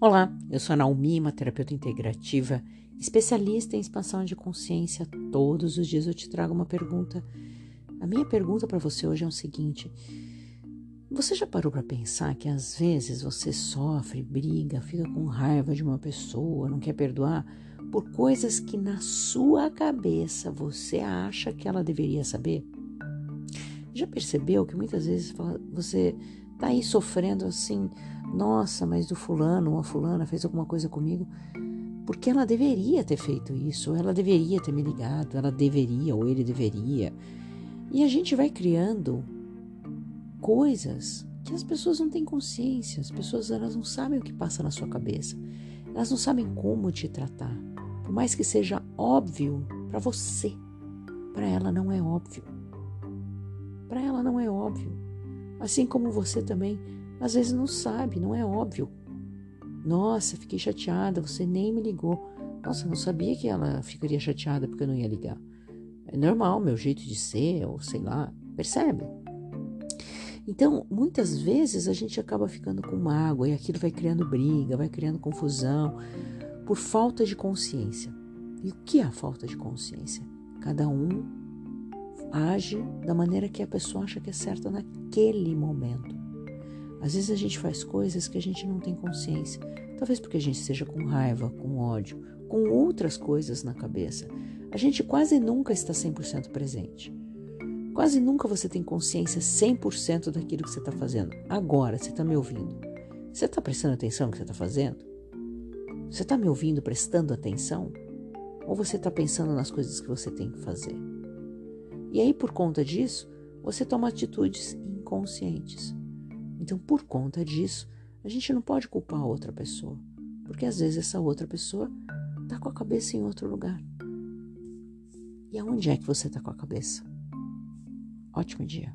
Olá, eu sou a Naomi, uma terapeuta integrativa, especialista em expansão de consciência. Todos os dias eu te trago uma pergunta. A minha pergunta para você hoje é o seguinte: você já parou para pensar que às vezes você sofre, briga, fica com raiva de uma pessoa, não quer perdoar por coisas que na sua cabeça você acha que ela deveria saber? Já percebeu que muitas vezes você tá aí sofrendo assim nossa, mas o fulano ou a fulana fez alguma coisa comigo porque ela deveria ter feito isso, ela deveria ter me ligado, ela deveria ou ele deveria. E a gente vai criando coisas que as pessoas não têm consciência, as pessoas elas não sabem o que passa na sua cabeça. Elas não sabem como te tratar. Por mais que seja óbvio para você, para ela não é óbvio. Para ela não é óbvio. Assim como você também às vezes não sabe, não é óbvio. Nossa, fiquei chateada, você nem me ligou. Nossa, não sabia que ela ficaria chateada porque eu não ia ligar. É normal, meu jeito de ser, ou sei lá, percebe? Então, muitas vezes a gente acaba ficando com mágoa e aquilo vai criando briga, vai criando confusão, por falta de consciência. E o que é a falta de consciência? Cada um age da maneira que a pessoa acha que é certa naquele momento. Às vezes a gente faz coisas que a gente não tem consciência. Talvez porque a gente esteja com raiva, com ódio, com outras coisas na cabeça. A gente quase nunca está 100% presente. Quase nunca você tem consciência 100% daquilo que você está fazendo. Agora, você está me ouvindo. Você está prestando atenção no que você está fazendo? Você está me ouvindo prestando atenção? Ou você está pensando nas coisas que você tem que fazer? E aí, por conta disso, você toma atitudes inconscientes. Então, por conta disso, a gente não pode culpar a outra pessoa, porque às vezes essa outra pessoa está com a cabeça em outro lugar. E aonde é que você está com a cabeça? Ótimo dia.